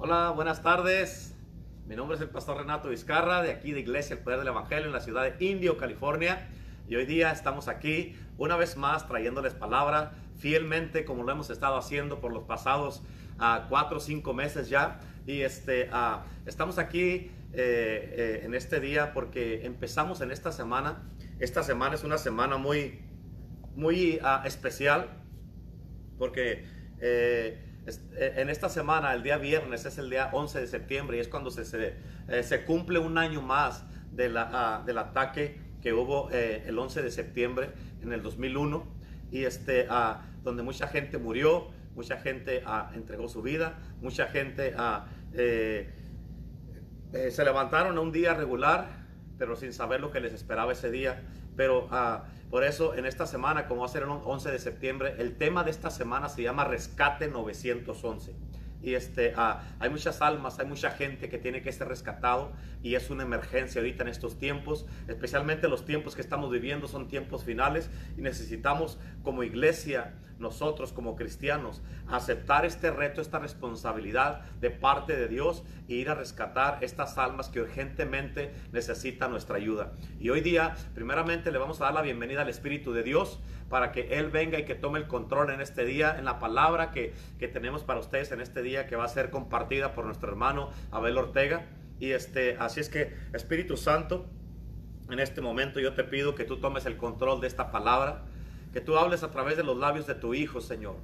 Hola, buenas tardes. Mi nombre es el pastor Renato Vizcarra, de aquí de Iglesia El Poder del Evangelio, en la ciudad de Indio, California. Y hoy día estamos aquí una vez más trayéndoles palabra fielmente, como lo hemos estado haciendo por los pasados uh, cuatro o cinco meses ya. Y este, uh, estamos aquí eh, eh, en este día porque empezamos en esta semana. Esta semana es una semana muy, muy uh, especial porque eh, en esta semana, el día viernes, es el día 11 de septiembre y es cuando se, se, eh, cumple un año más de la, uh, del ataque que hubo eh, el 11 de septiembre en el 2001 y este, uh, donde mucha gente murió, mucha gente uh, entregó su vida, mucha gente eh, se levantaron a un día regular, pero sin saber lo que les esperaba ese día. Pero por eso en esta semana, como va a ser el 11 de septiembre, el tema de esta semana se llama Rescate 911. Y este, uh, hay muchas almas, hay mucha gente que tiene que ser rescatado y es una emergencia ahorita en estos tiempos, especialmente los tiempos que estamos viviendo son tiempos finales y necesitamos como iglesia, nosotros como cristianos, aceptar este reto, esta responsabilidad de parte de Dios e ir a rescatar estas almas que urgentemente necesitan nuestra ayuda. Y hoy día, primeramente, le vamos a dar la bienvenida al Espíritu de Dios para que Él venga y que tome el control en este día, en la palabra que, que tenemos para ustedes en este día, que va a ser compartida por nuestro hermano Abel Ortega. Y este, así es que, Espíritu Santo, en este momento yo te pido que tú tomes el control de esta palabra, que tú hables a través de los labios de tu Hijo, Señor.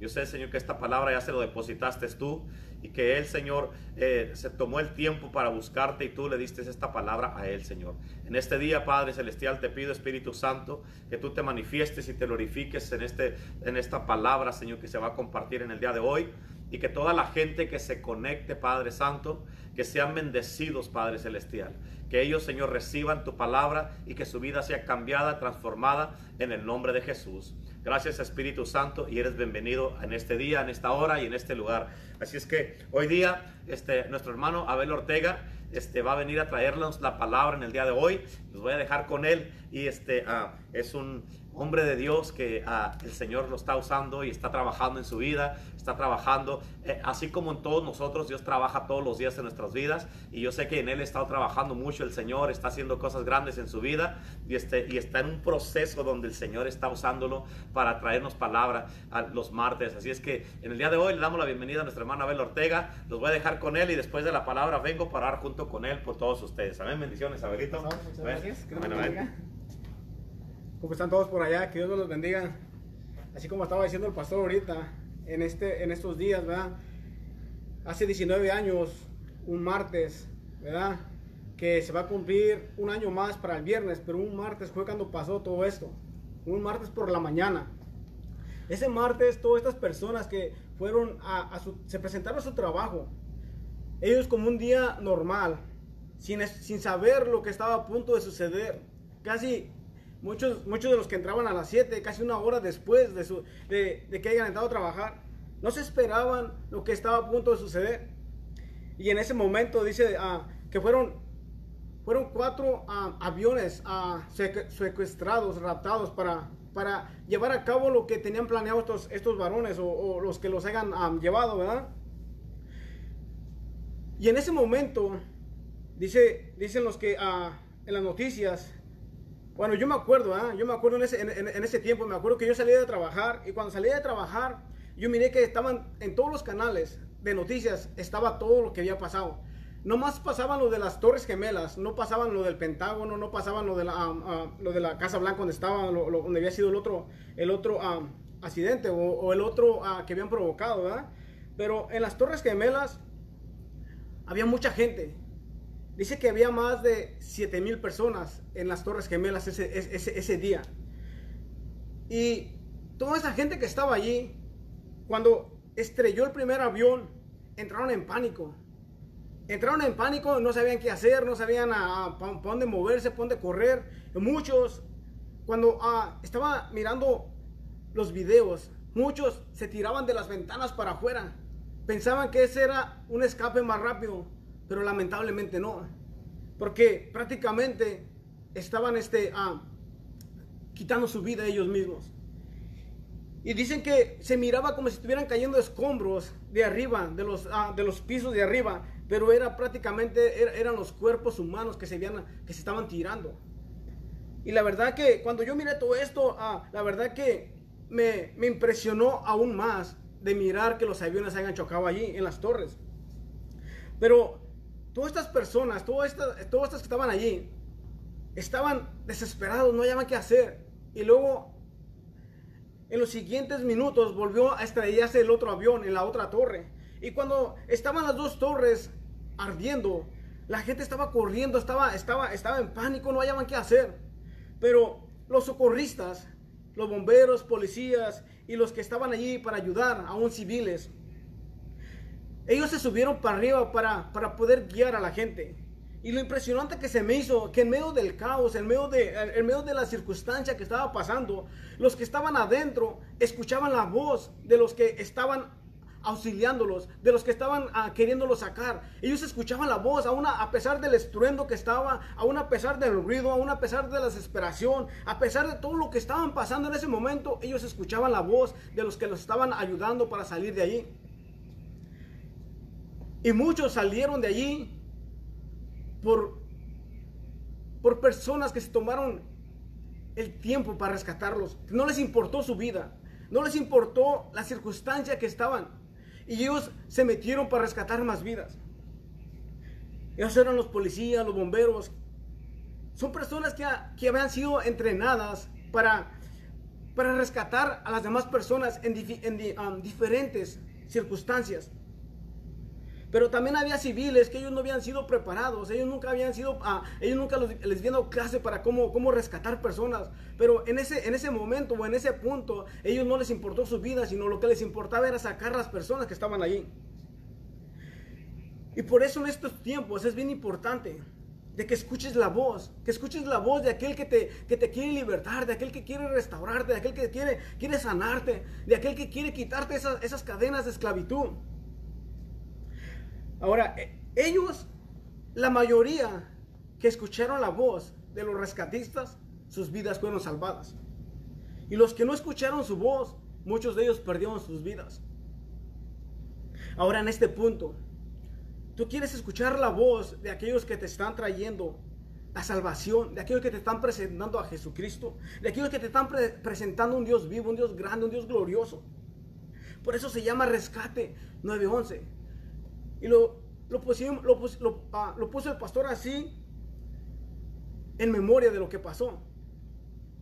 Yo sé, Señor, que esta palabra ya se lo depositaste tú y que Él, Señor, eh, se tomó el tiempo para buscarte y tú le diste esta palabra a Él, Señor. En este día, Padre Celestial, te pido, Espíritu Santo, que tú te manifiestes y te glorifiques en, este, en esta palabra, Señor, que se va a compartir en el día de hoy y que toda la gente que se conecte, Padre Santo, que sean bendecidos, Padre Celestial. Que ellos, Señor, reciban tu palabra y que su vida sea cambiada, transformada en el nombre de Jesús. Gracias Espíritu Santo y eres bienvenido en este día, en esta hora y en este lugar. Así es que hoy día este, nuestro hermano Abel Ortega este, va a venir a traernos la palabra en el día de hoy. Los voy a dejar con él y este, uh, es un hombre de Dios que uh, el Señor lo está usando y está trabajando en su vida, está trabajando, eh, así como en todos nosotros, Dios trabaja todos los días en nuestras vidas y yo sé que en él está trabajando mucho el Señor, está haciendo cosas grandes en su vida y, este, y está en un proceso donde el Señor está usándolo para traernos palabra a los martes. Así es que en el día de hoy le damos la bienvenida a nuestra hermana Abel Ortega, los voy a dejar con él y después de la palabra vengo para orar junto con él por todos ustedes. Amén, bendiciones, Abelito. Muchas gracias. Amén. ¿Cómo están todos por allá? Que Dios los bendiga. Así como estaba diciendo el pastor ahorita, en, este, en estos días, ¿verdad? Hace 19 años, un martes, ¿verdad? Que se va a cumplir un año más para el viernes, pero un martes fue cuando pasó todo esto. Un martes por la mañana. Ese martes, todas estas personas que fueron a, a su, se presentaron a su trabajo, ellos como un día normal, sin, sin saber lo que estaba a punto de suceder, casi muchos, muchos de los que entraban a las 7, casi una hora después de, su, de, que hayan entrado a trabajar, no se esperaban lo que estaba a punto de suceder. Y en ese momento dice ah, que fueron, fueron cuatro ah, aviones ah, secuestrados, raptados para, para llevar a cabo lo que tenían planeado estos, estos varones o, o los que los hayan llevado, ¿verdad? Y en ese momento, dice, dicen los que en las noticias, bueno, yo me acuerdo, ¿ah? yo me acuerdo en ese, en, en- ese tiempo, me acuerdo que yo salí de trabajar y cuando salí de trabajar, yo miré que estaban en todos los canales de noticias, estaba todo lo que había pasado. No más pasaban lo de las Torres Gemelas, no pasaban lo del Pentágono, no pasaban lo de la, ah, lo de la Casa Blanca donde estaba, lo- lo- donde había sido el otro, el otro accidente o, o el otro ah, que habían provocado, ¿verdad? Pero en las Torres Gemelas había mucha gente. Dice que había más de 7 mil personas en las Torres Gemelas ese, ese, ese día. Y toda esa gente que estaba allí, cuando estrelló el primer avión, entraron en pánico. Entraron en pánico, no sabían qué hacer, no sabían a, dónde moverse, para dónde correr. Muchos, cuando ah, estaba mirando los videos, muchos se tiraban de las ventanas para afuera. Pensaban que ese era un escape más rápido, pero lamentablemente no. Porque prácticamente estaban este, ah, quitando su vida ellos mismos. Y dicen que se miraba como si estuvieran cayendo escombros de arriba, de los, ah, de los pisos de arriba, pero era prácticamente, eran los cuerpos humanos que se, habían, que se estaban tirando. Y la verdad que cuando yo miré todo esto, ah, la verdad que me, me impresionó aún más de mirar que los aviones hayan chocado allí en las torres. Pero todas estas personas, todas estas, todas estas que estaban allí, estaban desesperados, no hallaban qué hacer. Y luego, en los siguientes minutos, volvió a estrellarse el otro avión en la otra torre. Y cuando estaban las dos torres ardiendo, la gente estaba corriendo, estaba, estaba, estaba en pánico, no hallaban qué hacer. Pero los socorristas, los bomberos, policías y los que estaban allí para ayudar a un civiles, ellos se subieron para arriba para, para poder guiar a la gente. Y lo impresionante que se me hizo, que en medio del caos, en medio de, en medio de la circunstancia que estaba pasando, los que estaban adentro escuchaban la voz de los que estaban auxiliándolos, de los que estaban ah, queriéndolos sacar. Ellos escuchaban la voz, aún a, pesar del estruendo que estaba, aún a pesar del ruido, aún a pesar de la desesperación, a pesar de todo lo que estaban pasando en ese momento, ellos escuchaban la voz de los que los estaban ayudando para salir de allí. Y muchos salieron de allí por, por personas que se tomaron el tiempo para rescatarlos. No les importó su vida, no les importó la circunstancia que estaban. Y ellos se metieron para rescatar más vidas. Ellos eran los policías, los bomberos. Son personas que, que habían sido entrenadas para, para rescatar a las demás personas en, um, diferentes circunstancias. Pero también había civiles que ellos no habían sido preparados, ellos nunca habían sido, ah, ellos nunca les habían dado clase para cómo, cómo rescatar personas. Pero en ese, en ese momento o en ese punto, ellos no les importó su vida, sino lo que les importaba era sacar las personas que estaban allí. Y por eso en estos tiempos es bien importante de que escuches la voz, que escuches la voz de aquel que te, que te quiere libertar, de aquel que quiere restaurarte, de aquel que quiere, quiere sanarte, de aquel que quiere quitarte esas, esas cadenas de esclavitud. Ahora, e, ellos, la mayoría que escucharon la voz de los rescatistas, sus vidas fueron salvadas. Y los que no escucharon su voz, muchos de ellos perdieron sus vidas. Ahora en este punto, tú quieres escuchar la voz de aquellos que te están trayendo la salvación, de aquellos que te están presentando a Jesucristo, de aquellos que te están presentando un Dios vivo, un Dios grande, un Dios glorioso. Por eso se llama rescate 911. Y lo, lo, lo, ah, lo, puso el pastor así en memoria de lo que pasó.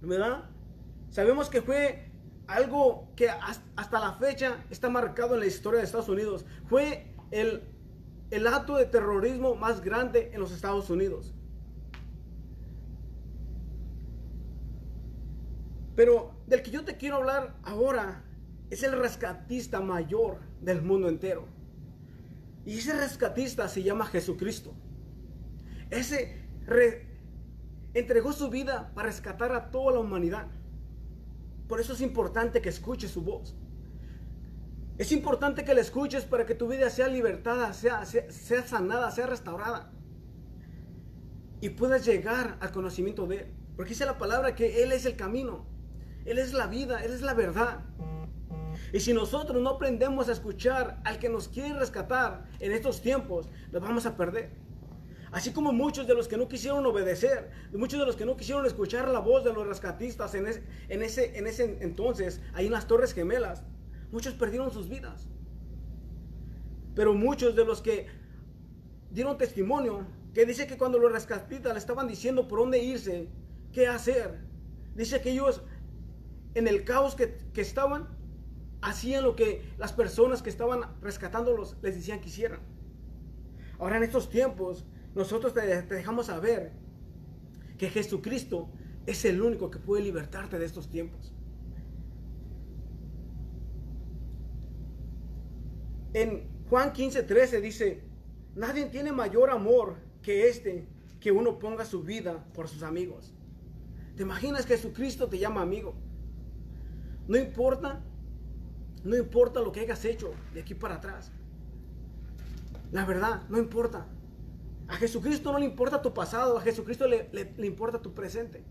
¿Verdad? Sabemos que fue algo que hasta la fecha está marcado en la historia de Estados Unidos. Fue el, el acto de terrorismo más grande en los Estados Unidos. Pero del que yo te quiero hablar ahora es el rescatista mayor del mundo entero. Y ese rescatista se llama Jesucristo. Ese entregó su vida para rescatar a toda la humanidad. Por eso es importante que escuches su voz. Es importante que la escuches para que tu vida sea libertada, sea, sea, sanada, sea restaurada. Y puedas llegar al conocimiento de Él. Porque dice la palabra que Él es el camino. Él es la vida, Él es la verdad. Y si nosotros no aprendemos a escuchar al que nos quiere rescatar en estos tiempos, nos vamos a perder. Así como muchos de los que no quisieron obedecer, muchos de los que no quisieron escuchar la voz de los rescatistas en, en, ese, en ese entonces, ahí en las Torres Gemelas, muchos perdieron sus vidas. Pero muchos de los que dieron testimonio, que dice que cuando los rescatistas le estaban diciendo por dónde irse, qué hacer, dice que ellos en el caos que, que estaban, hacían lo que las personas que estaban rescatándolos les decían que hicieran. Ahora en estos tiempos nosotros te, dejamos saber que Jesucristo es el único que puede libertarte de estos tiempos. En Juan 15, 13 dice, nadie tiene mayor amor que este, que uno ponga su vida por sus amigos. ¿Te imaginas que Jesucristo te llama amigo? No importa no importa lo que hayas hecho de aquí para atrás. La verdad, no importa. A Jesucristo no le importa tu pasado, a Jesucristo le, le, importa tu presente.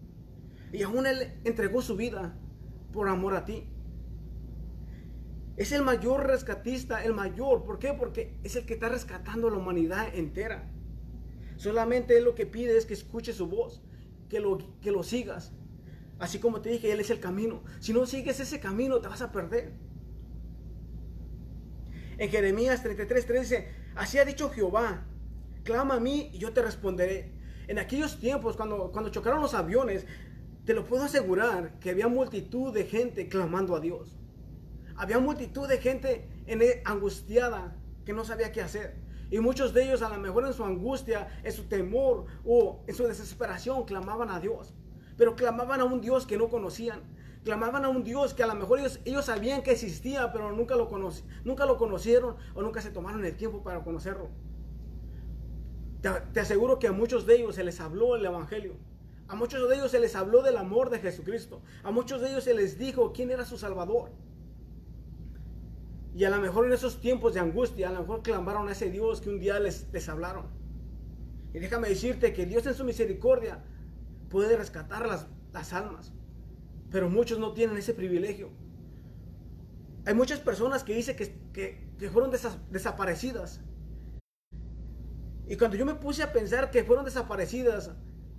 Y aún Él entregó su vida por amor a ti. Es el mayor rescatista, el mayor. ¿Por qué? Porque es el que está rescatando a la humanidad entera. Solamente Él lo que pide es que escuches su voz, que lo, que lo sigas. Así como te dije, Él es el camino. Si no sigues ese camino, te vas a perder. En Jeremías 33, dice, así ha dicho Jehová, clama a mí y yo te responderé. En aquellos tiempos, cuando, cuando chocaron los aviones, te lo puedo asegurar que había multitud de gente clamando a Dios. Había multitud de gente en e, angustiada que no sabía qué hacer. Y muchos de ellos a lo mejor en su angustia, en su temor o en su desesperación clamaban a Dios. Pero clamaban a un Dios que no conocían. Clamaban a un Dios que a lo mejor ellos, ellos sabían que existía, pero nunca lo, nunca lo conocieron o nunca se tomaron el tiempo para conocerlo. Te, te aseguro que a muchos de ellos se les habló el Evangelio. A muchos de ellos se les habló del amor de Jesucristo. A muchos de ellos se les dijo quién era su Salvador. Y a lo mejor en esos tiempos de angustia, a lo mejor clamaron a ese Dios que un día les, les hablaron. Y déjame decirte que Dios en su misericordia puede rescatar las, las almas. Pero muchos no tienen ese privilegio. Hay muchas personas que dicen que, que, fueron desaparecidas. Y cuando yo me puse a pensar que fueron desaparecidas,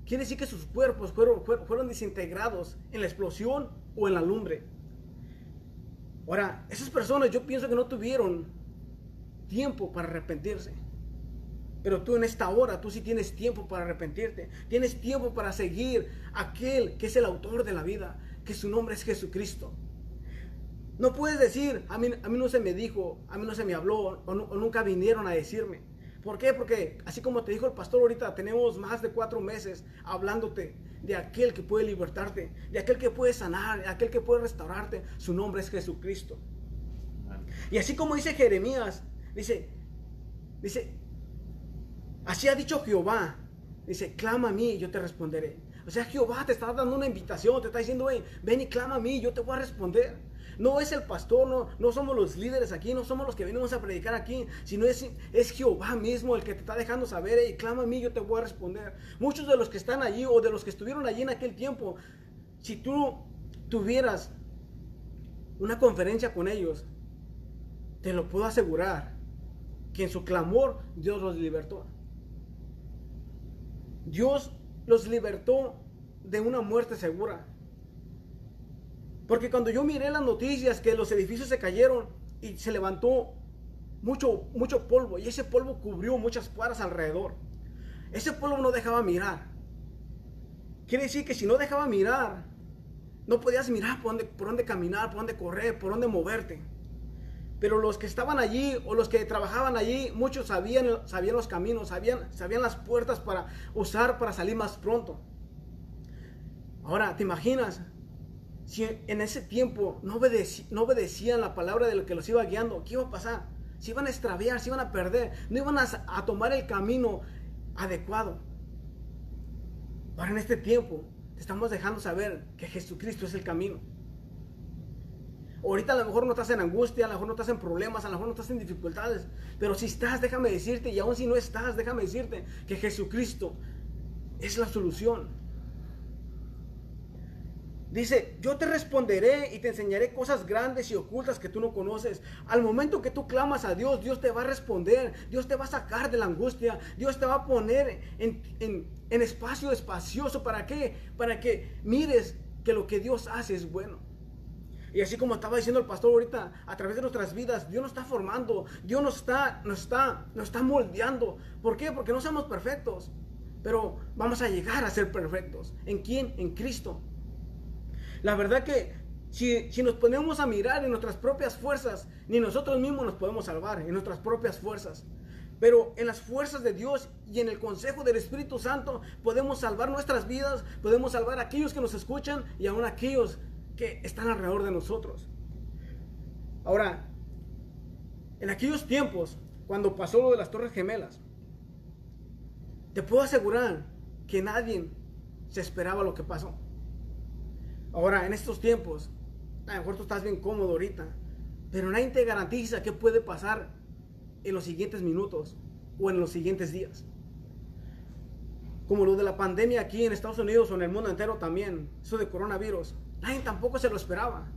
quiere decir que sus cuerpos fueron, fueron desintegrados en la explosión o en la lumbre. Ahora, esas personas yo pienso que no tuvieron tiempo para arrepentirse. Pero tú en esta hora, tú sí tienes tiempo para arrepentirte. Tienes tiempo para seguir aquel que es el autor de la vida, que su nombre es Jesucristo. No puedes decir, a mí, a mí no se me dijo, a mí no se me habló, o nunca vinieron a decirme. ¿Por qué? Porque así como te dijo el pastor ahorita, tenemos más de cuatro meses hablándote de aquel que puede libertarte, de aquel que puede sanar, de aquel que puede restaurarte. Su nombre es Jesucristo. Y así como dice Jeremías, dice, dice, así ha dicho Jehová, dice, clama a mí y yo te responderé. O sea, Jehová te está dando una invitación, te está diciendo, ven y clama a mí, yo te voy a responder. No es el pastor, no, no somos los líderes aquí, no somos los que venimos a predicar aquí, sino es, es Jehová mismo el que te está dejando saber, y clama a mí, yo te voy a responder. Muchos de los que están allí o de los que estuvieron allí en aquel tiempo, si tú tuvieras una conferencia con ellos, te lo puedo asegurar, que en su clamor Dios los libertó. Dios los libertó de una muerte segura. Porque cuando yo miré las noticias que los edificios se cayeron y se levantó mucho, mucho polvo y ese polvo cubrió muchas cuadras alrededor. Ese polvo no dejaba mirar. Quiere decir que si no dejaba mirar, no podías mirar por dónde, por dónde caminar, por dónde correr, por dónde moverte. Pero los que estaban allí o los que trabajaban allí, muchos sabían, sabían los caminos, sabían, sabían las puertas para usar para salir más pronto. Ahora, ¿te imaginas si en ese tiempo no, no obedecían la palabra de lo que los iba guiando, ¿qué iba a pasar? Se iban a extraviar, se iban a perder, no iban a, tomar el camino adecuado. Ahora en este tiempo estamos dejando saber que Jesucristo es el camino. Ahorita a lo mejor no estás en angustia, a lo mejor no estás en problemas, a lo mejor no estás en dificultades. Pero si estás, déjame decirte, y aún si no estás, déjame decirte que Jesucristo es la solución. Dice, yo te responderé y te enseñaré cosas grandes y ocultas que tú no conoces. Al momento que tú clamas a Dios, Dios te va a responder, Dios te va a sacar de la angustia, Dios te va a poner en, en espacio espacioso. ¿Para qué? Para que mires que lo que Dios hace es bueno. Y así como estaba diciendo el pastor ahorita, a través de nuestras vidas, Dios nos está formando, Dios nos está, nos está, nos está moldeando. ¿Por qué? Porque no somos perfectos, pero vamos a llegar a ser perfectos. ¿En quién? En Cristo. La verdad que si, nos ponemos a mirar en nuestras propias fuerzas, ni nosotros mismos nos podemos salvar, en nuestras propias fuerzas. Pero en las fuerzas de Dios y en el consejo del Espíritu Santo podemos salvar nuestras vidas, podemos salvar a aquellos que nos escuchan y aún a aquellos que están alrededor de nosotros. Ahora, en aquellos tiempos, cuando pasó lo de las Torres Gemelas, te puedo asegurar que nadie se esperaba lo que pasó. Ahora, en estos tiempos, a lo mejor estás bien cómodo ahorita, pero nadie te garantiza qué puede pasar en los siguientes minutos o en los siguientes días. Como lo de la pandemia aquí en Estados Unidos o en el mundo entero también, eso de coronavirus, nadie tampoco se lo esperaba.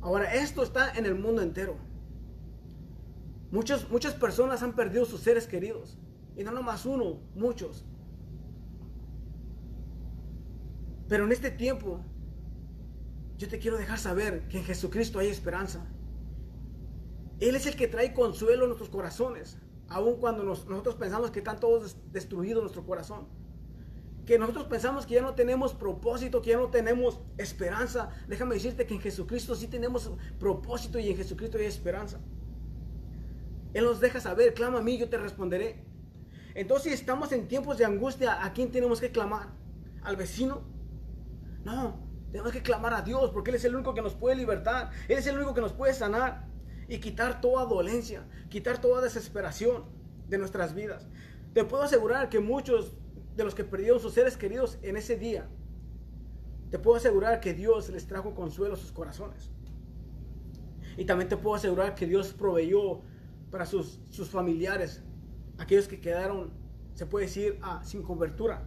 Ahora, esto está en el mundo entero. Muchos, muchas personas han perdido sus seres queridos. Y no nomás uno, muchos. Pero en este tiempo, yo te quiero dejar saber que en Jesucristo hay esperanza. Él es el que trae consuelo en nuestros corazones, aun cuando nosotros pensamos que están todos destruidos nuestro corazón. Que nosotros pensamos que ya no tenemos propósito, que ya no tenemos esperanza. Déjame decirte que en Jesucristo sí tenemos propósito y en Jesucristo hay esperanza. Él nos deja saber, clama a mí, yo te responderé. Entonces, si estamos en tiempos de angustia, ¿a quién tenemos que clamar? ¿Al vecino? No, tenemos que clamar a Dios porque Él es el único que nos puede libertar. Él es el único que nos puede sanar y quitar toda dolencia, quitar toda desesperación de nuestras vidas. Te puedo asegurar que muchos de los que perdieron sus seres queridos en ese día, te puedo asegurar que Dios les trajo consuelo a sus corazones. Y también te puedo asegurar que Dios proveyó para sus, sus familiares, aquellos que quedaron, se puede decir, ah, sin cobertura.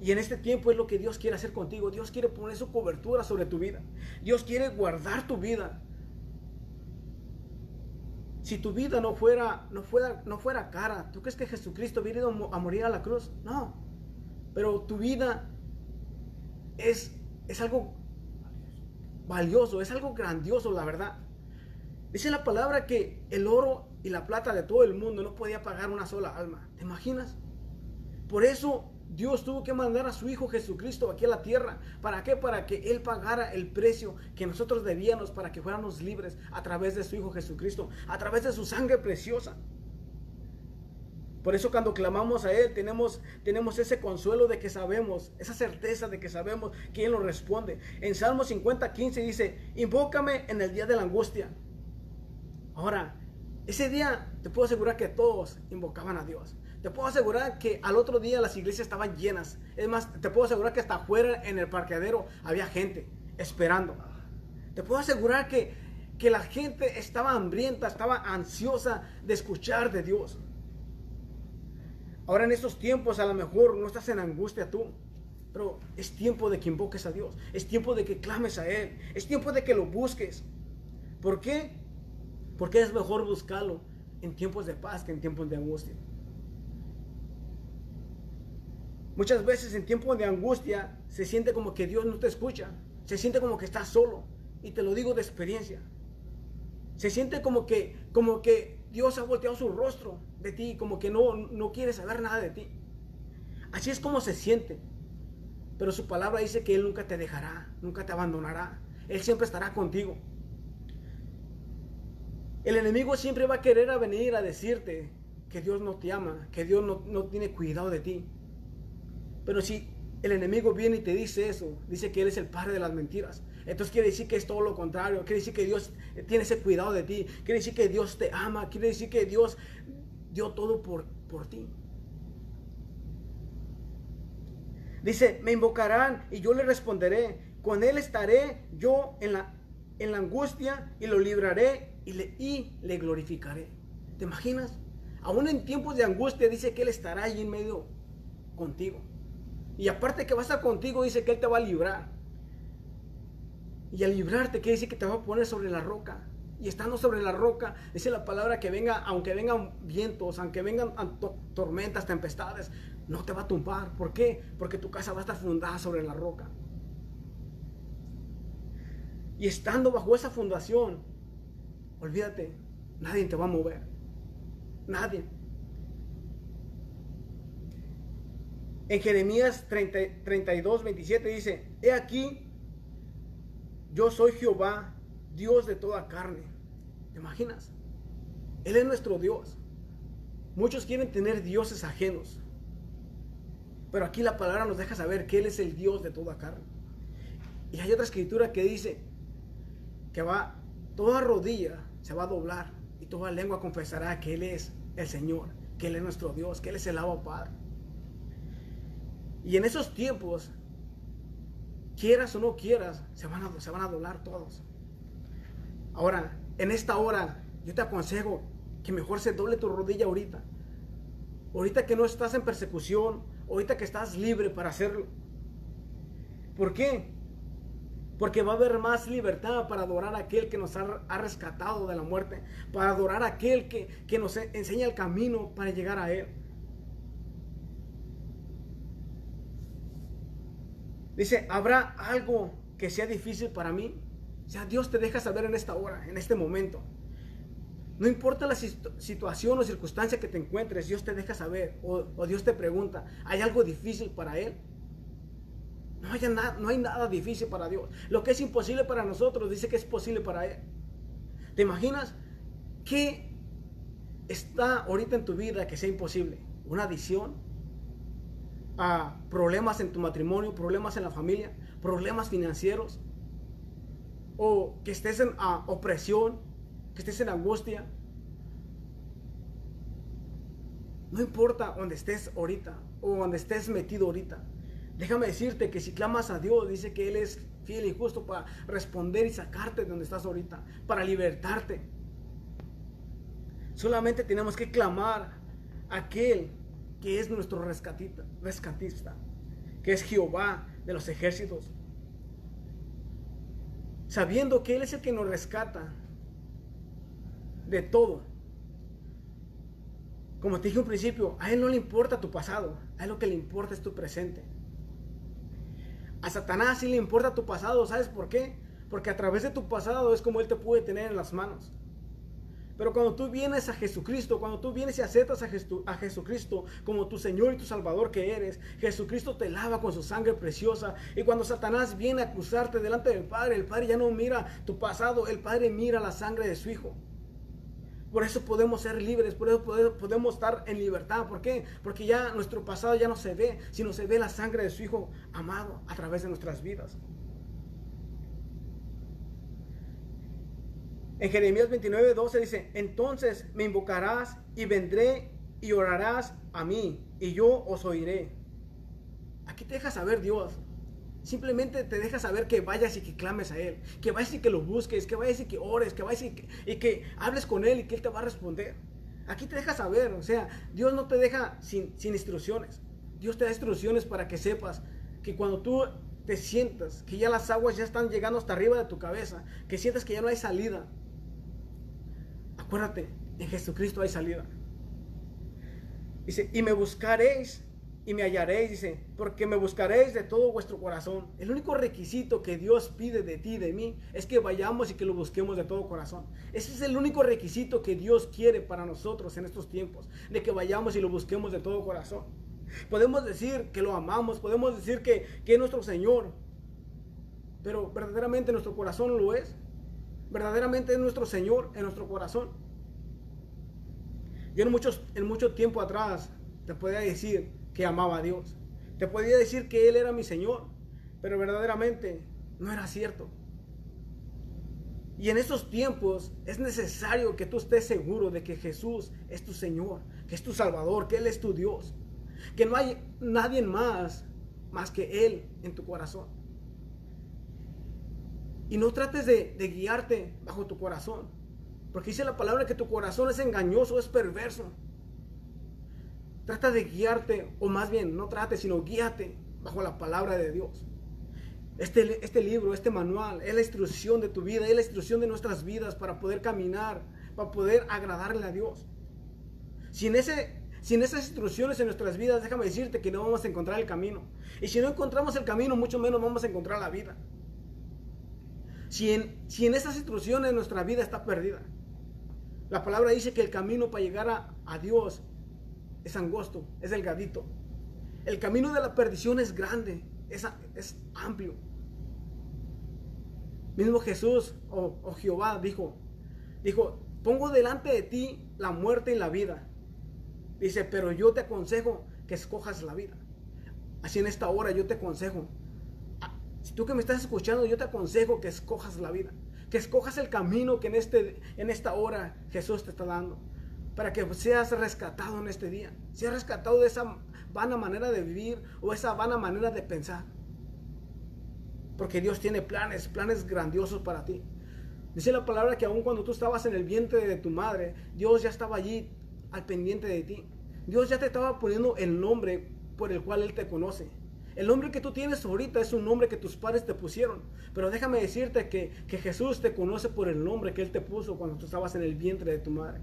Y en este tiempo es lo que Dios quiere hacer contigo. Dios quiere poner su cobertura sobre tu vida. Dios quiere guardar tu vida. Si tu vida no fuera, no fuera, no fuera cara, ¿tú crees que Jesucristo hubiera ido a morir a la cruz? No. Pero tu vida es, es algo valioso, es algo grandioso, la verdad. Dice la palabra que el oro y la plata de todo el mundo no podía pagar una sola alma. ¿Te imaginas? Por eso Dios tuvo que mandar a su Hijo Jesucristo aquí a la tierra. ¿Para qué? Para que Él pagara el precio que nosotros debíamos para que fuéramos libres a través de su Hijo Jesucristo, a través de su sangre preciosa. Por eso cuando clamamos a Él tenemos, tenemos ese consuelo de que sabemos, esa certeza de que sabemos que Él nos responde. En Salmo 50, 15 dice, invócame en el día de la angustia. Ahora, ese día te puedo asegurar que todos invocaban a Dios. Te puedo asegurar que al otro día las iglesias estaban llenas. Es más, te puedo asegurar que hasta afuera en el parqueadero había gente esperando. Te puedo asegurar que, que la gente estaba hambrienta, estaba ansiosa de escuchar de Dios. Ahora en estos tiempos a lo mejor no estás en angustia tú, pero es tiempo de que invoques a Dios, es tiempo de que clames a Él, es tiempo de que lo busques. ¿Por qué? Porque es mejor buscarlo en tiempos de paz que en tiempos de angustia. Muchas veces en tiempos de angustia se siente como que Dios no te escucha. Se siente como que estás solo. Y te lo digo de experiencia. Se siente como que, como que Dios ha volteado su rostro de ti, como que no, no quiere saber nada de ti. Así es como se siente. Pero su palabra dice que Él nunca te dejará, nunca te abandonará. Él siempre estará contigo. El enemigo siempre va a querer a venir a decirte que Dios no te ama, que Dios no, no tiene cuidado de ti. Pero si el enemigo viene y te dice eso, dice que Él es el padre de las mentiras. Entonces quiere decir que es todo lo contrario. Quiere decir que Dios tiene ese cuidado de ti. Quiere decir que Dios te ama. Quiere decir que Dios dio todo por, por ti. Dice, me invocarán y yo le responderé. Con Él estaré yo en la, en la angustia y lo libraré y le, y le glorificaré. ¿Te imaginas? Aún en tiempos de angustia dice que Él estará allí en medio contigo. Y aparte que va a estar contigo, dice que Él te va a librar. Y al librarte quiere decir que te va a poner sobre la roca. Y estando sobre la roca, dice la palabra que venga, aunque vengan vientos, aunque vengan tormentas, tempestades, no te va a tumbar. ¿Por qué? Porque tu casa va a estar fundada sobre la roca. Y estando bajo esa fundación, olvídate, nadie te va a mover. Nadie. En Jeremías 32, 27 dice, he aquí, yo soy Jehová, Dios de toda carne. ¿Te imaginas? Él es nuestro Dios. Muchos quieren tener dioses ajenos. Pero aquí la palabra nos deja saber que Él es el Dios de toda carne. Y hay otra escritura que dice que va, toda rodilla se va a doblar y toda lengua confesará que Él es el Señor, que Él es nuestro Dios, que Él es el agua Padre. Y en esos tiempos, quieras o no quieras, se van a, se van a doblar todos. Ahora, en esta hora, yo te aconsejo que mejor se doble tu rodilla ahorita. Ahorita que no estás en persecución, ahorita que estás libre para hacerlo. ¿Por qué? Porque va a haber más libertad para adorar a aquel que nos ha, rescatado de la muerte. Para adorar a aquel que, que nos enseña el camino para llegar a Él. Dice, ¿habrá algo que sea difícil para mí? O sea, Dios te deja saber en esta hora, en este momento. No importa la situación o circunstancia que te encuentres, Dios te deja saber. O, Dios te pregunta, ¿hay algo difícil para Él? No, hay nada, no hay nada difícil para Dios. Lo que es imposible para nosotros, dice que es posible para Él. ¿Te imaginas qué está ahorita en tu vida que sea imposible? ¿Una adicción? ¿A problemas en tu matrimonio? ¿Problemas en la familia? ¿Problemas financieros? ¿O que estés en opresión? que estés en angustia. No importa donde estés ahorita o donde estés metido ahorita. Déjame decirte que si clamas a Dios, dice que Él es fiel y justo para responder y sacarte de donde estás ahorita, para libertarte. Solamente tenemos que clamar a aquel que es nuestro rescatista, rescatista, que es Jehová de los ejércitos. Sabiendo que Él es el que nos rescata, de todo. Como te dije un principio, a Él no le importa tu pasado, a Él lo que le importa es tu presente. A Satanás sí le importa tu pasado, ¿sabes por qué? Porque a través de tu pasado es como Él te puede tener en las manos. Pero cuando tú vienes a Jesucristo, cuando tú vienes y aceptas a, Jesucristo como tu Señor y tu Salvador que eres, Jesucristo te lava con su sangre preciosa. Y cuando Satanás viene a acusarte delante del Padre, el Padre ya no mira tu pasado, el Padre mira la sangre de su Hijo. Por eso podemos ser libres, por eso podemos estar en libertad. ¿Por qué? Porque ya nuestro pasado ya no se ve, sino se ve la sangre de su Hijo amado a través de nuestras vidas. En Jeremías 29, 12 dice, entonces me invocarás y vendré y orarás a mí y yo os oiré. Aquí te deja saber Dios Simplemente te deja saber que vayas y que clames a Él, que vayas y que lo busques, que vayas y que ores, que vayas y que, hables con Él y que Él te va a responder. Aquí te deja saber, o sea, Dios no te deja sin, sin instrucciones. Dios te da instrucciones para que sepas que cuando tú te sientas que ya las aguas ya están llegando hasta arriba de tu cabeza, que sientas que ya no hay salida, acuérdate, en Jesucristo hay salida. Dice, y me buscaréis y me hallaréis, dice, porque me buscaréis de todo vuestro corazón. El único requisito que Dios pide de ti, de mí, es que vayamos y que lo busquemos de todo corazón. Ese es el único requisito que Dios quiere para nosotros en estos tiempos, de que vayamos y lo busquemos de todo corazón. Podemos decir que lo amamos, podemos decir que, que es nuestro Señor, pero verdaderamente nuestro corazón lo es. Verdaderamente es nuestro Señor en nuestro corazón. Yo en, muchos, en mucho tiempo atrás te podía decir, que amaba a Dios. Te podía decir que Él era mi Señor, pero verdaderamente no era cierto. Y en estos tiempos es necesario que tú estés seguro de que Jesús es tu Señor, que es tu Salvador, que Él es tu Dios, que no hay nadie más más que Él en tu corazón. Y no trates de, de guiarte bajo tu corazón, porque dice la palabra que tu corazón es engañoso, es perverso. Trata de guiarte, o más bien, no trate, sino guíate bajo la palabra de Dios. Este, este libro, este manual, es la instrucción de tu vida, es la instrucción de nuestras vidas para poder caminar, para poder agradarle a Dios. Sin, ese, sin esas instrucciones en nuestras vidas, déjame decirte que no vamos a encontrar el camino. Y si no encontramos el camino, mucho menos vamos a encontrar la vida. Si en, si en esas instrucciones nuestra vida está perdida. La palabra dice que el camino para llegar a, Dios es angosto, es delgadito. El camino de la perdición es grande, es, es amplio. Mismo Jesús o, Jehová dijo, dijo, pongo delante de ti la muerte y la vida. Dice, pero yo te aconsejo que escojas la vida. Así en esta hora yo te aconsejo. Ah, si tú que me estás escuchando, yo te aconsejo que escojas la vida. Que escojas el camino que en, este, en esta hora Jesús te está dando para que seas rescatado en este día. Seas rescatado de esa vana manera de vivir o esa vana manera de pensar. Porque Dios tiene planes, planes grandiosos para ti. Dice la palabra que aun cuando tú estabas en el vientre de tu madre, Dios ya estaba allí al pendiente de ti. Dios ya te estaba poniendo el nombre por el cual Él te conoce. El nombre que tú tienes ahorita es un nombre que tus padres te pusieron. Pero déjame decirte que, que Jesús te conoce por el nombre que Él te puso cuando tú estabas en el vientre de tu madre.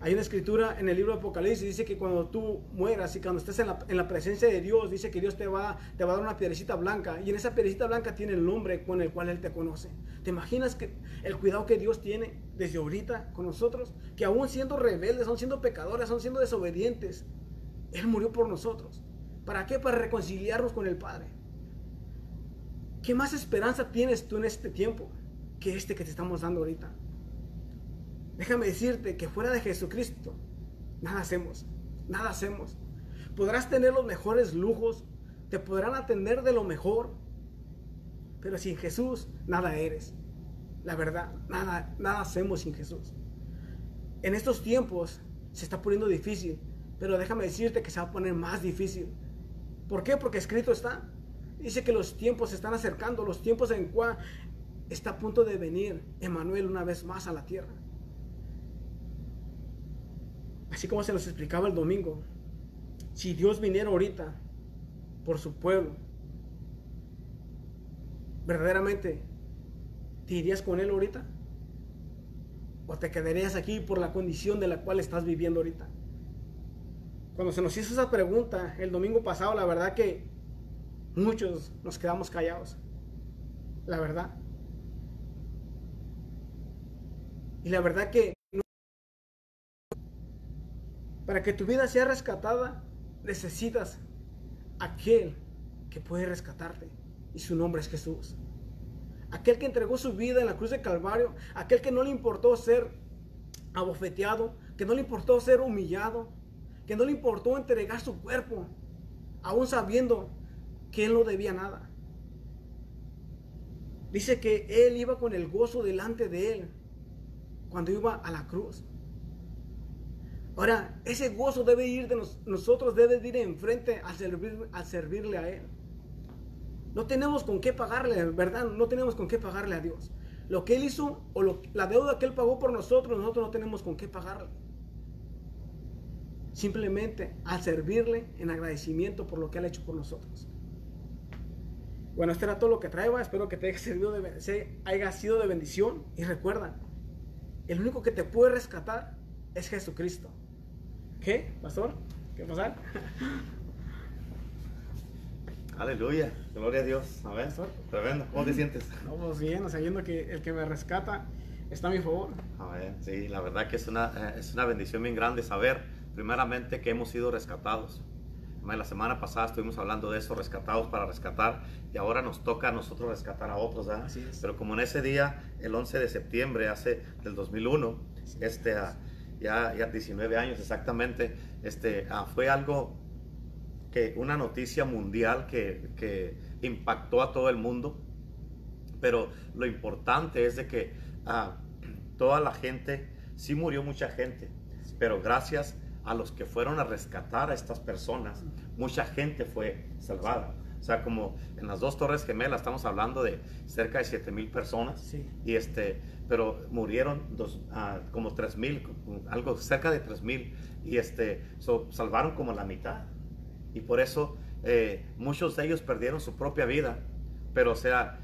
Hay una escritura en el libro de Apocalipsis, dice que cuando tú mueras y cuando estés en la, presencia de Dios, dice que Dios te va, te va a dar una piedrecita blanca. Y en esa piedrecita blanca tiene el nombre con el cual Él te conoce. ¿Te imaginas que el cuidado que Dios tiene desde ahorita con nosotros? Que aún siendo rebeldes, aún siendo pecadores, aún siendo desobedientes, Él murió por nosotros. ¿Para qué? Para reconciliarnos con el Padre. ¿Qué más esperanza tienes tú en este tiempo que este que te estamos dando ahorita? Déjame decirte que fuera de Jesucristo, nada hacemos, nada hacemos. Podrás tener los mejores lujos, te podrán atender de lo mejor, pero sin Jesús nada eres. La verdad, nada, nada hacemos sin Jesús. En estos tiempos se está poniendo difícil, pero déjame decirte que se va a poner más difícil. ¿Por qué? Porque escrito está. Dice que los tiempos se están acercando, los tiempos en cual está a punto de venir Emanuel una vez más a la tierra. Así como se nos explicaba el domingo, si Dios viniera ahorita por su pueblo, verdaderamente, ¿te irías con Él ahorita? ¿O te quedarías aquí por la condición de la cual estás viviendo ahorita? Cuando se nos hizo esa pregunta el domingo pasado, la verdad que muchos nos quedamos callados. La verdad. Y la verdad que para que tu vida sea rescatada, necesitas aquel que puede rescatarte. Y su nombre es Jesús. Aquel que entregó su vida en la cruz de Calvario. Aquel que no le importó ser abofeteado. Que no le importó ser humillado. Que no le importó entregar su cuerpo. Aún sabiendo que él no debía nada. Dice que él iba con el gozo delante de él. Cuando iba a la cruz. Ahora, ese gozo debe ir de nosotros, debe ir enfrente a, servir, a servirle a Él. No tenemos con qué pagarle, ¿verdad? No tenemos con qué pagarle a Dios. Lo que Él hizo o la deuda que Él pagó por nosotros, nosotros no tenemos con qué pagarle. Simplemente al servirle en agradecimiento por lo que Él ha hecho por nosotros. Bueno, esto era todo lo que traía. Espero que te haya, servido de, haya sido de bendición. Y recuerda, el único que te puede rescatar es Jesucristo. ¿Qué, pastor? ¿Qué pasa? Aleluya, gloria a Dios. A ver, tremendo. ¿Cómo te sientes? Vamos bien, sabiendo que el que me rescata está a mi favor. A ver, sí, la verdad que es una, eh, es una bendición bien grande saber, primeramente, que hemos sido rescatados. La semana pasada estuvimos hablando de eso, rescatados para rescatar, y ahora nos toca a nosotros rescatar a otros. Así es. Pero como en ese día, el 11 de septiembre, hace del 2001, este, ya, ya 19 años exactamente, este, ah, fue algo que, una noticia mundial que, que, impactó a todo el mundo. Pero lo importante es de que ah, toda la gente, sí murió mucha gente, pero gracias a los que fueron a rescatar a estas personas, mucha gente fue salvada. O sea, como en las dos Torres Gemelas estamos hablando de cerca de 7 mil personas. Y este, pero murieron dos, uh, como 3 mil, algo cerca de 3 mil. Y este, salvaron como la mitad. Y por eso eh, muchos de ellos perdieron su propia vida. Pero o sea,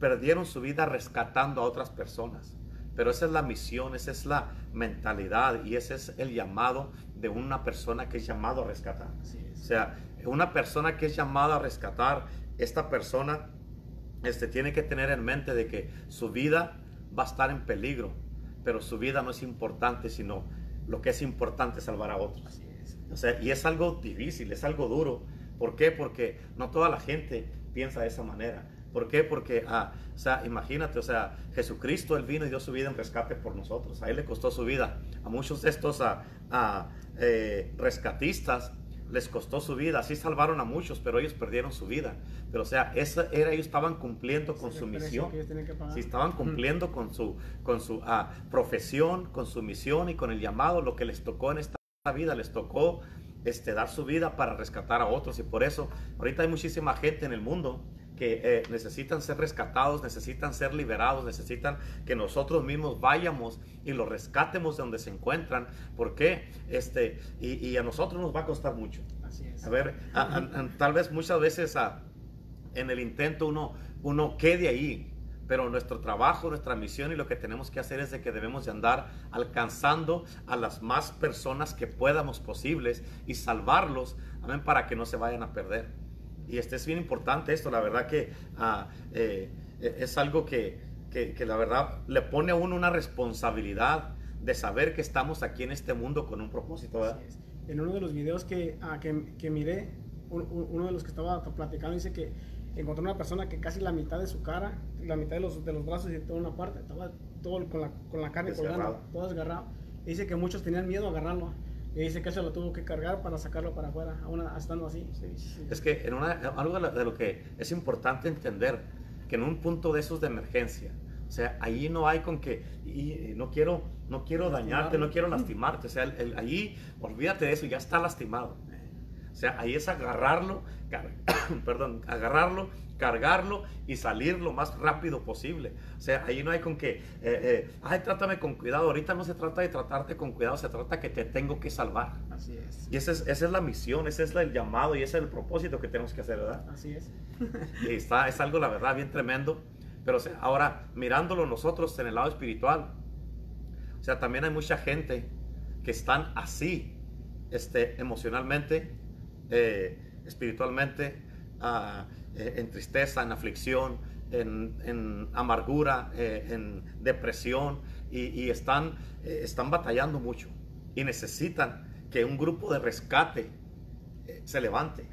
perdieron su vida rescatando a otras personas. Pero esa es la misión, esa es la mentalidad y ese es el llamado de una persona que es llamado a rescatar. O sea, una persona que es llamada a rescatar, esta persona este, tiene que tener en mente de que su vida va a estar en peligro, pero su vida no es importante, sino lo que es importante es salvar a otros. O sea, y es algo difícil, es algo duro. ¿Por qué? Porque no toda la gente piensa de esa manera. ¿Por qué? Porque, ah, o sea, imagínate, o sea, Jesucristo, Él vino y dio su vida en rescate por nosotros. A Él le costó su vida. A muchos de estos a, ah, ah, eh, rescatistas les costó su vida. Así salvaron a muchos, pero ellos perdieron su vida. Pero o sea, esa era, ellos estaban cumpliendo con su misión. Si estaban cumpliendo con su, con su profesión, con su misión y con el llamado, lo que les tocó en esta vida, les tocó este, dar su vida para rescatar a otros. Y por eso, ahorita hay muchísima gente en el mundo que eh, necesitan ser rescatados, necesitan ser liberados, necesitan que nosotros mismos vayamos y los rescatemos de donde se encuentran. ¿Por qué? Este, y, a nosotros nos va a costar mucho. Así es. A ver, tal vez muchas veces en el intento uno, uno quede ahí, pero nuestro trabajo, nuestra misión y lo que tenemos que hacer es de que debemos de andar alcanzando a las más personas que podamos posibles y salvarlos, amén, para que no se vayan a perder. Y este es bien importante esto, la verdad que ah, eh, es algo que, que, la verdad le pone a uno una responsabilidad de saber que estamos aquí en este mundo con un propósito. En uno de los videos que, ah, que, que miré, uno de los que estaba platicando dice que encontró una persona que casi la mitad de su cara, la mitad de los, de los brazos y toda una parte, estaba todo con la, con la carne colgando, todo desgarrado. dice que muchos tenían miedo a agarrarlo. Y dice que se lo tuvo que cargar para sacarlo para afuera, aún estando así. Es que en una, algo de lo que es importante entender, que en un punto de esos de emergencia, o sea, ahí no hay con que, y, no quiero, no quiero dañarte, no quiero lastimarte, o sea, el, ahí, olvídate de eso, ya está lastimado. O sea, ahí es agarrarlo, perdón, agarrarlo, cargarlo y salir lo más rápido posible. O sea, ahí no hay con que, eh, eh, ay, trátame con cuidado. Ahorita no se trata de tratarte con cuidado, se trata que te tengo que salvar. Así es. Y esa es, esa es la misión, ese es el llamado y ese es el propósito que tenemos que hacer, ¿verdad? Así es. y está, es algo, la verdad, bien tremendo. Pero ahora, mirándolo nosotros en el lado espiritual, o sea, también hay mucha gente que están así, este, emocionalmente, eh, espiritualmente, ah, eh, en tristeza, en aflicción, en, amargura, eh, en depresión y, están, están batallando mucho y necesitan que un grupo de rescate se levante.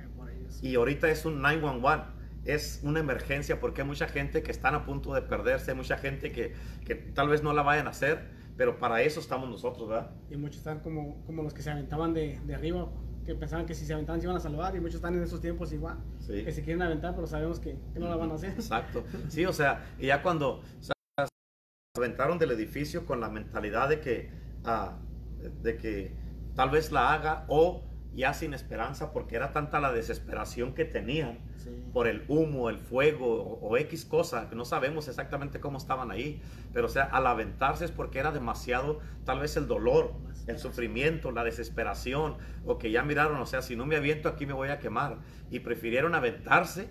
Y ahorita es un 911 es una emergencia porque hay mucha gente que están a punto de perderse, mucha gente que, que, tal vez no la vayan a hacer, pero para eso estamos nosotros, ¿verdad? Y muchos están como, como los que se aventaban de, de arriba que pensaban que si se aventaban se iban a salvar y muchos están en esos tiempos igual, que se quieren aventar, pero sabemos que, no la van a hacer. Exacto. Sí, o sea, y ya cuando se aventaron del edificio con la mentalidad de que, ah, de que tal vez la haga o ya sin esperanza porque era tanta la desesperación que tenían por el humo, el fuego o, X cosa, que no sabemos exactamente cómo estaban ahí, pero o sea, al aventarse es porque era demasiado, tal vez el dolor, el sufrimiento, la desesperación, o que ya miraron, o sea, si no me aviento aquí me voy a quemar, y prefirieron aventarse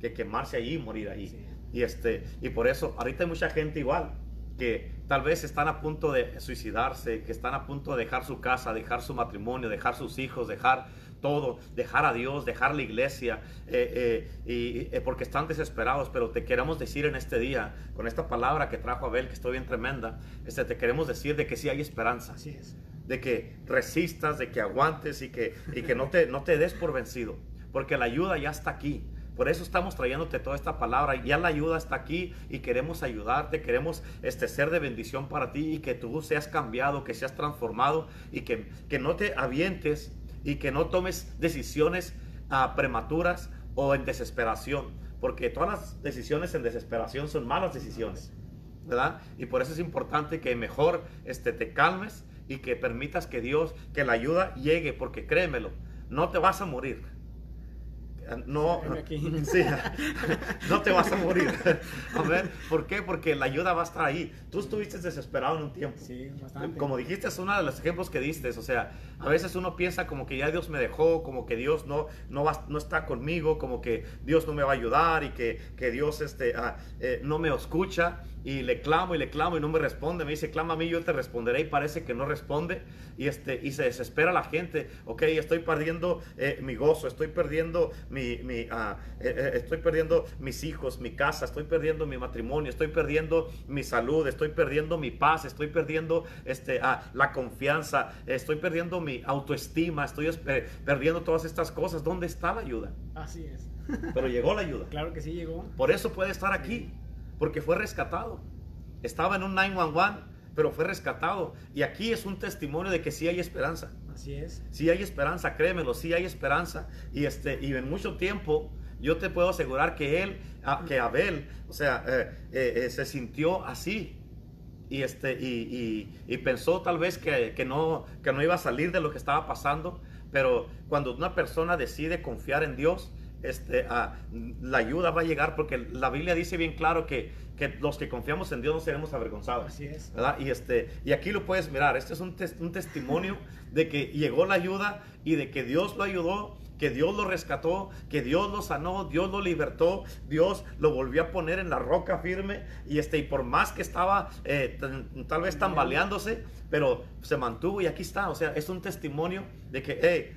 que quemarse allí y morir ahí. Y, este, y por eso, ahorita hay mucha gente igual, que tal vez están a punto de suicidarse, que están a punto de dejar su casa, dejar su matrimonio, dejar sus hijos, dejar todo, dejar a Dios, dejar la iglesia, eh, eh, y, eh, porque están desesperados. Pero te queremos decir en este día, con esta palabra que trajo Abel, que estoy bien tremenda, este, te queremos decir de que sí hay esperanza. Así es. De que resistas, de que aguantes y que, y que no, te, no te des por vencido, porque la ayuda ya está aquí. Por eso estamos trayéndote toda esta palabra. Ya la ayuda está aquí y queremos ayudarte, queremos este, ser de bendición para ti y que tú seas cambiado, que seas transformado y que, que no te avientes y que no tomes decisiones ah, prematuras o en desesperación, porque todas las decisiones en desesperación son malas decisiones, ¿verdad? Y por eso es importante que mejor este, te calmes y que permitas que Dios, que la ayuda llegue, porque créemelo, no te vas a morir no, no te vas a morir. A ver, ¿por qué? Porque la ayuda va a estar ahí. Tú estuviste desesperado en un tiempo. Sí, bastante. Como dijiste, es uno de los ejemplos que diste. O sea, a veces uno piensa como que ya Dios me dejó, como que Dios no, no, va, no está conmigo, como que Dios no me va a ayudar y que, que Dios este, ah, eh, no me escucha y le clamo y le clamo y no me responde. Me dice, clama a mí, yo te responderé y parece que no responde y, este, y se desespera la gente. Ok, estoy perdiendo eh, mi gozo, estoy perdiendo, mi, mi ah, eh, eh, estoy perdiendo mis hijos, mi casa, estoy perdiendo mi matrimonio, estoy perdiendo mi salud, estoy perdiendo mi paz, estoy perdiendo este, ah, la confianza, estoy perdiendo mi autoestima, estoy perdiendo todas estas cosas. ¿Dónde está la ayuda? Así es. Pero llegó la ayuda. Claro que sí llegó. Por eso puede estar aquí porque fue rescatado. Estaba en un 911, pero fue rescatado. Y aquí es un testimonio de que sí hay esperanza. Así es. Sí hay esperanza, créemelo, sí hay esperanza. Y, este, y en mucho tiempo yo te puedo asegurar que él, que Abel, o sea, eh, eh, eh, se sintió así. Y, este, y, y, pensó tal vez que, que, no, que no iba a salir de lo que estaba pasando. Pero cuando una persona decide confiar en Dios, este, ah, la ayuda va a llegar porque la Biblia dice bien claro que, que los que confiamos en Dios no seremos avergonzados. Así es. ¿verdad? Y, este, y aquí lo puedes mirar, este es un, tes- un testimonio de que llegó la ayuda y de que Dios lo ayudó, que Dios lo rescató, que Dios lo sanó, Dios lo libertó, Dios lo volvió a poner en la roca firme y, este, y por más que estaba eh, tal vez tambaleándose, pero se mantuvo y aquí está, o sea, es un testimonio de que, hey,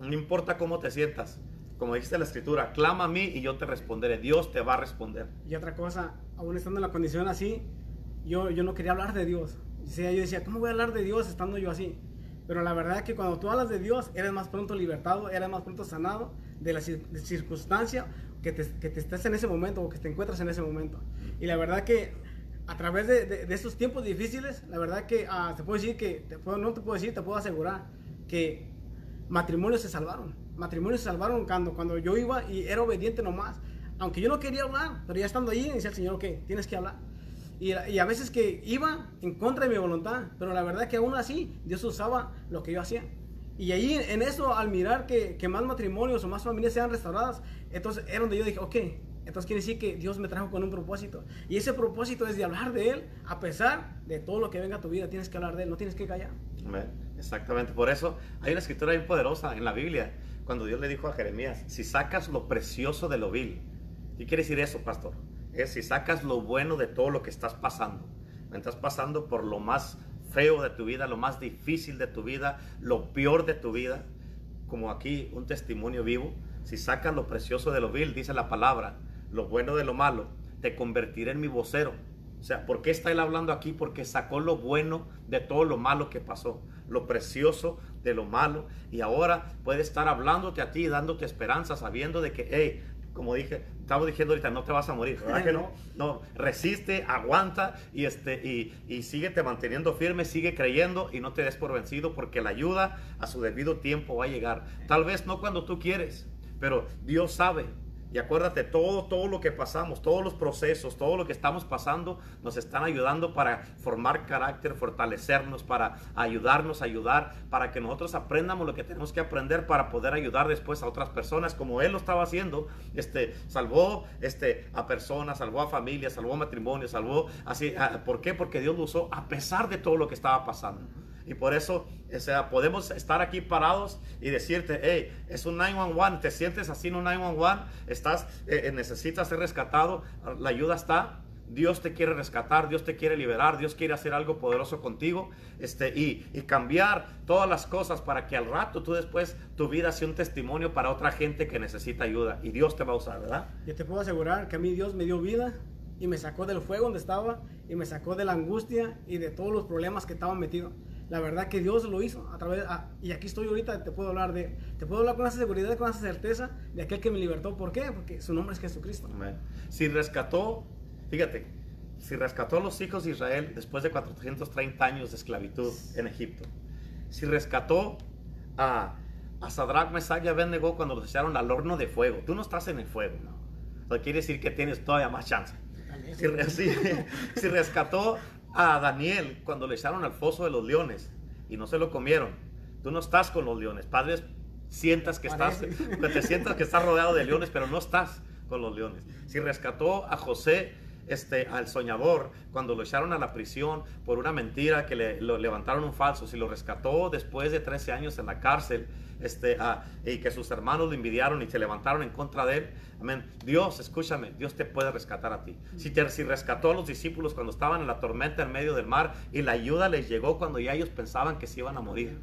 no importa cómo te sientas, como dice la escritura, clama a mí y yo te responderé, Dios te va a responder. Y otra cosa, aún estando en la condición así, yo, yo no quería hablar de Dios. O sea, yo decía, ¿cómo voy a hablar de Dios estando yo así? Pero la verdad es que cuando tú hablas de Dios, eres más pronto libertado, eres más pronto sanado de la circunstancia que te, que te estés en ese momento o que te encuentras en ese momento. Y la verdad que a través de, de, de estos tiempos difíciles, la verdad que ah, te puedo decir que, te puedo, no te puedo decir, te puedo asegurar que matrimonios se salvaron. Matrimonios se salvaron cuando, cuando yo iba y era obediente nomás. Aunque yo no quería hablar, pero ya estando allí, decía el Señor, ok, tienes que hablar. Y, y a veces que iba en contra de mi voluntad, pero la verdad que aún así Dios usaba lo que yo hacía. Y ahí en eso, al mirar que, que más matrimonios o más familias sean restauradas, entonces era donde yo dije, ok, entonces quiere decir que Dios me trajo con un propósito. Y ese propósito es de hablar de Él, a pesar de todo lo que venga a tu vida, tienes que hablar de Él, no tienes que callar. Exactamente, por eso hay una escritura bien poderosa en la Biblia, cuando Dios le dijo a Jeremías, si sacas lo precioso de lo vil, ¿qué quiere decir eso, pastor? Es si sacas lo bueno de todo lo que estás pasando, estás pasando por lo más feo de tu vida, lo más difícil de tu vida, lo peor de tu vida, como aquí un testimonio vivo, si sacas lo precioso de lo vil, dice la palabra, lo bueno de lo malo, te convertiré en mi vocero. O sea, ¿por qué está él hablando aquí? Porque sacó lo bueno de todo lo malo que pasó, lo precioso de lo malo, y ahora puede estar hablándote a ti, dándote esperanza, sabiendo de que, hey, como dije, estamos diciendo ahorita, no te vas a morir, ¿verdad que no? No, resiste, aguanta y, este, y, y síguete manteniendo firme, sigue creyendo y no te des por vencido porque la ayuda a su debido tiempo va a llegar. Tal vez no cuando tú quieres, pero Dios sabe. Y acuérdate, todo, todo lo que pasamos, todos los procesos, todo lo que estamos pasando, nos están ayudando para formar carácter, fortalecernos, para ayudarnos ayudar, para que nosotros aprendamos lo que tenemos que aprender para poder ayudar después a otras personas, como Él lo estaba haciendo. Este, salvó este, a personas, salvó a familias, salvó a matrimonios, salvó así. a- ¿Por qué? Porque Dios lo usó a pesar de todo lo que estaba pasando. Y por eso, o sea, podemos estar aquí parados y decirte, hey, es un 911, te sientes así en un 911, estás, eh, eh, necesitas ser rescatado, la ayuda está, Dios te quiere rescatar, Dios te quiere liberar, Dios quiere hacer algo poderoso contigo este, y, y cambiar todas las cosas para que al rato tú después tu vida sea un testimonio para otra gente que necesita ayuda y Dios te va a usar, ¿verdad? Yo te puedo asegurar que a mí Dios me dio vida y me sacó del fuego donde estaba y me sacó de la angustia y de todos los problemas que estaban metidos. La verdad que Dios lo hizo a través ah, y aquí estoy ahorita te puedo hablar de te puedo hablar con esa seguridad, con esa certeza de aquel que me libertó. ¿Por qué? Porque su nombre es Jesucristo. Amén. Si rescató, fíjate, si rescató a los hijos de Israel después de 430 años de esclavitud en Egipto, si rescató a, a Sadrach, Mesach y Abednego cuando los echaron al horno de fuego, tú no estás en el fuego, ¿no? O sea, quiere decir que tienes todavía más chance. Si, si- si rescató a Daniel cuando le echaron al foso de los leones y no se lo comieron, tú no estás con los leones. Padres, sientas que estás, Parece. te sientas que estás rodeado de leones, pero no estás con los leones. Si rescató a José, este, al soñador, cuando lo echaron a la prisión por una mentira que le levantaron un falso, si lo rescató después de 13 años en la cárcel, este, ah, y que sus hermanos lo envidiaron y se levantaron en contra de él, amén. Dios, escúchame, Dios te puede rescatar a ti. Si, te, rescató a los discípulos cuando estaban en la tormenta en medio del mar y la ayuda les llegó cuando ya ellos pensaban que se iban a morir.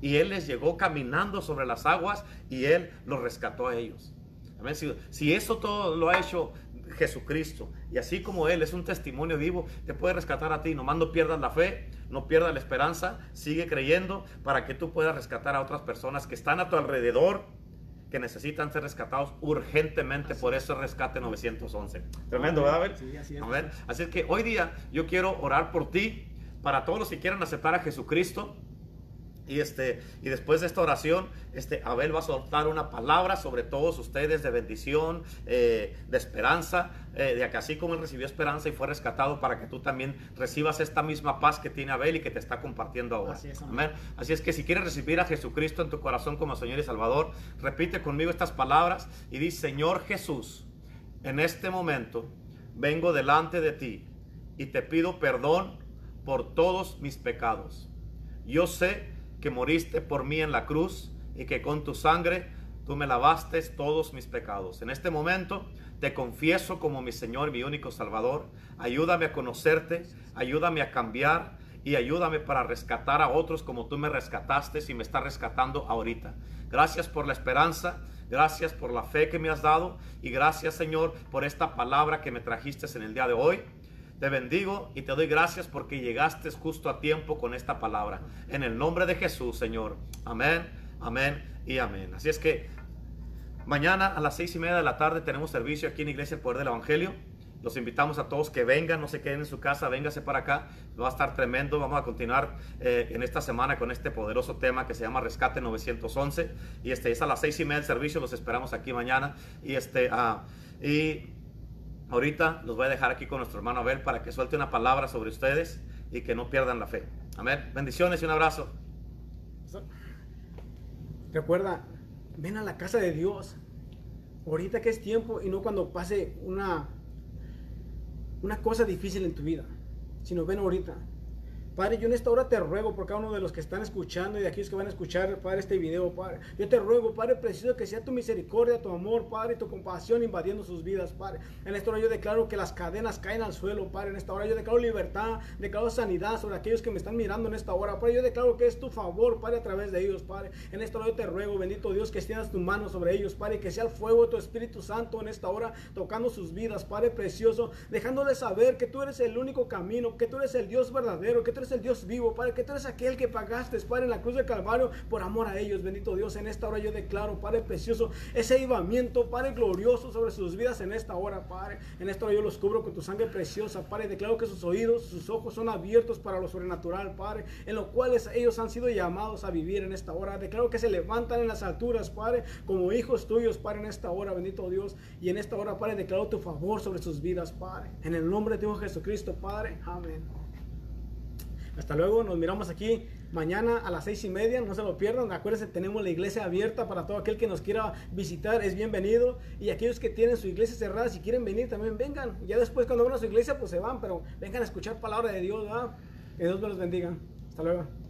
Y Él les llegó caminando sobre las aguas y Él los rescató a ellos. Amén. Si eso todo lo ha hecho Jesucristo y así como Él es un testimonio vivo, te puede rescatar a ti. Nomás no pierdas la fe, no pierdas la esperanza, sigue creyendo para que tú puedas rescatar a otras personas que están a tu alrededor que necesitan ser rescatados urgentemente por eso rescate 911. Tremendo, ¿verdad? Abel? Sí, así es. Así es que hoy día yo quiero orar por ti, para todos los que quieran aceptar a Jesucristo. Y, este, y después de esta oración, este, Abel va a soltar una palabra sobre todos ustedes de bendición, eh, de esperanza, eh, de que así como él recibió esperanza y fue rescatado para que tú también recibas esta misma paz que tiene Abel y que te está compartiendo ahora. Así es, Amén. Así es que si quieres recibir a Jesucristo en tu corazón como Señor y Salvador, repite conmigo estas palabras y di, Señor Jesús, en este momento vengo delante de ti y te pido perdón por todos mis pecados. Yo sé que moriste por mí en la cruz y que con tu sangre tú me lavaste todos mis pecados. En este momento te confieso como mi Señor, mi único Salvador. Ayúdame a conocerte, ayúdame a cambiar y ayúdame para rescatar a otros como tú me rescataste y me estás rescatando ahorita. Gracias por la esperanza, gracias por la fe que me has dado y gracias Señor por esta palabra que me trajiste en el día de hoy. Te bendigo y te doy gracias porque llegaste justo a tiempo con esta palabra. En el nombre de Jesús, Señor. Amén, amén y amén. Así es que mañana a las seis y media de la tarde tenemos servicio aquí en Iglesia El Poder del Evangelio. Los invitamos a todos que vengan, no se queden en su casa, véngase para acá. Va a estar tremendo. Vamos a continuar eh, en esta semana con este poderoso tema que se llama Rescate 911. Y este es a las seis y media del servicio. Los esperamos aquí mañana. Y este, ah, y ahorita los voy a dejar aquí con nuestro hermano Abel para que suelte una palabra sobre ustedes y que no pierdan la fe. Amén. Bendiciones y un abrazo. Recuerda, ven a la casa de Dios. Ahorita que es tiempo y no cuando pase una, una cosa difícil en tu vida, sino ven ahorita. Padre, yo en esta hora te ruego por cada uno de los que están escuchando y de aquellos que van a escuchar, Padre, este video, Padre. Yo te ruego, Padre, preciso que sea tu misericordia, tu amor, Padre, y tu compasión invadiendo sus vidas, Padre. En esta hora yo declaro que las cadenas caen al suelo, Padre. En esta hora yo declaro libertad, declaro sanidad sobre aquellos que me están mirando en esta hora, Padre. Yo declaro que es tu favor, Padre, a través de ellos, Padre. En esta hora yo te ruego, bendito Dios, que extiendas tu mano sobre ellos, Padre, que sea el fuego de tu Espíritu Santo en esta hora tocando sus vidas, Padre precioso, dejándoles saber que tú eres el único camino, que tú eres el Dios verdadero, que tú eres el Dios vivo, Padre, que tú eres aquel que pagaste, Padre, en la cruz del Calvario por amor a ellos, bendito Dios. En esta hora yo declaro, Padre precioso, ese avivamiento, Padre glorioso sobre sus vidas en esta hora, Padre. En esta hora yo los cubro con tu sangre preciosa, Padre. Declaro que sus oídos, sus ojos son abiertos para lo sobrenatural, Padre, en lo cuales ellos han sido llamados a vivir en esta hora. Declaro que se levantan en las alturas, Padre, como hijos tuyos, Padre, en esta hora, bendito Dios. Y en esta hora, Padre, declaro tu favor sobre sus vidas, Padre. En el nombre de Dios Jesucristo, Padre. Amén. Hasta luego, nos miramos aquí mañana a las seis y media, no se lo pierdan. Acuérdense, tenemos la iglesia abierta para todo aquel que nos quiera visitar, es bienvenido. Y aquellos que tienen su iglesia cerrada, si quieren venir, también vengan. Ya después, cuando van a su iglesia, pues se van, pero vengan a escuchar palabra de Dios, ¿verdad? Que Dios me los bendiga. Hasta luego.